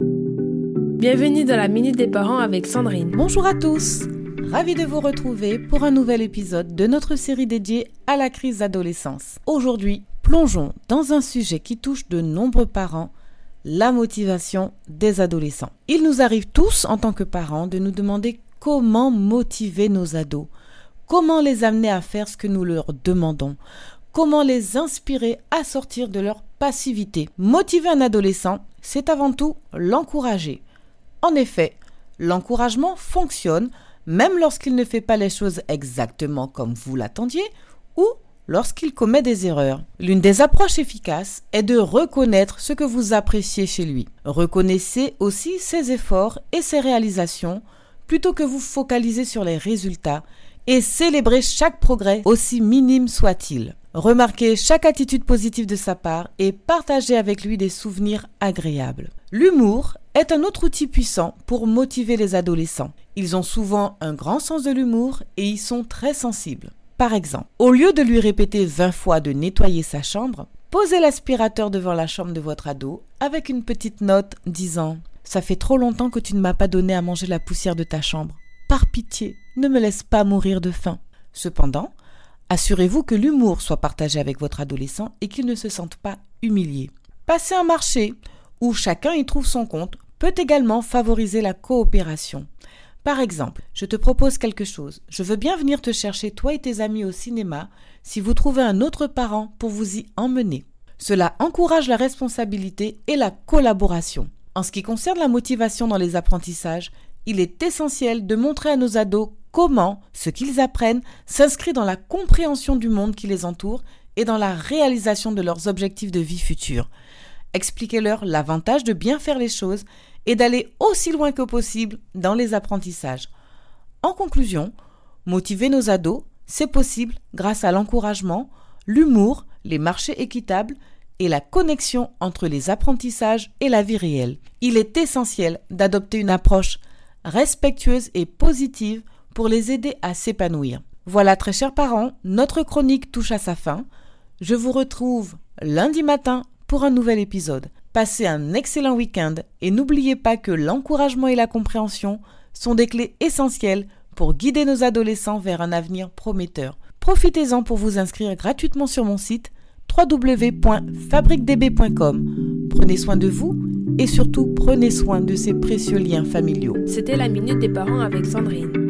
Bienvenue dans la Minute des Parents avec Sandrine. Bonjour à tous Ravi de vous retrouver pour un nouvel épisode de notre série dédiée à la crise d'adolescence. Aujourd'hui, plongeons dans un sujet qui touche de nombreux parents, la motivation des adolescents. Il nous arrive tous en tant que parents de nous demander comment motiver nos ados, comment les amener à faire ce que nous leur demandons, comment les inspirer à sortir de leur passivité. Motiver un adolescent, c'est avant tout l'encourager. En effet, l'encouragement fonctionne même lorsqu'il ne fait pas les choses exactement comme vous l'attendiez ou lorsqu'il commet des erreurs. L'une des approches efficaces est de reconnaître ce que vous appréciez chez lui. Reconnaissez aussi ses efforts et ses réalisations plutôt que vous focaliser sur les résultats et célébrez chaque progrès aussi minime soit-il. Remarquez chaque attitude positive de sa part et partagez avec lui des souvenirs agréables. L'humour est un autre outil puissant pour motiver les adolescents. Ils ont souvent un grand sens de l'humour et y sont très sensibles. Par exemple, au lieu de lui répéter 20 fois de nettoyer sa chambre, posez l'aspirateur devant la chambre de votre ado avec une petite note disant ⁇ Ça fait trop longtemps que tu ne m'as pas donné à manger la poussière de ta chambre. Par pitié, ne me laisse pas mourir de faim. Cependant, assurez-vous que l'humour soit partagé avec votre adolescent et qu'il ne se sente pas humilié. Passez un marché où chacun y trouve son compte peut également favoriser la coopération. Par exemple, je te propose quelque chose. Je veux bien venir te chercher toi et tes amis au cinéma si vous trouvez un autre parent pour vous y emmener. Cela encourage la responsabilité et la collaboration. En ce qui concerne la motivation dans les apprentissages, il est essentiel de montrer à nos ados comment ce qu'ils apprennent s'inscrit dans la compréhension du monde qui les entoure et dans la réalisation de leurs objectifs de vie futurs. Expliquez-leur l'avantage de bien faire les choses et d'aller aussi loin que possible dans les apprentissages. En conclusion, motiver nos ados, c'est possible grâce à l'encouragement, l'humour, les marchés équitables et la connexion entre les apprentissages et la vie réelle. Il est essentiel d'adopter une approche respectueuse et positive pour les aider à s'épanouir. Voilà, très chers parents, notre chronique touche à sa fin. Je vous retrouve lundi matin pour un nouvel épisode. Passez un excellent week-end et n'oubliez pas que l'encouragement et la compréhension sont des clés essentielles pour guider nos adolescents vers un avenir prometteur. Profitez-en pour vous inscrire gratuitement sur mon site www.fabriquedb.com. Prenez soin de vous et surtout prenez soin de ces précieux liens familiaux. C'était la minute des parents avec Sandrine.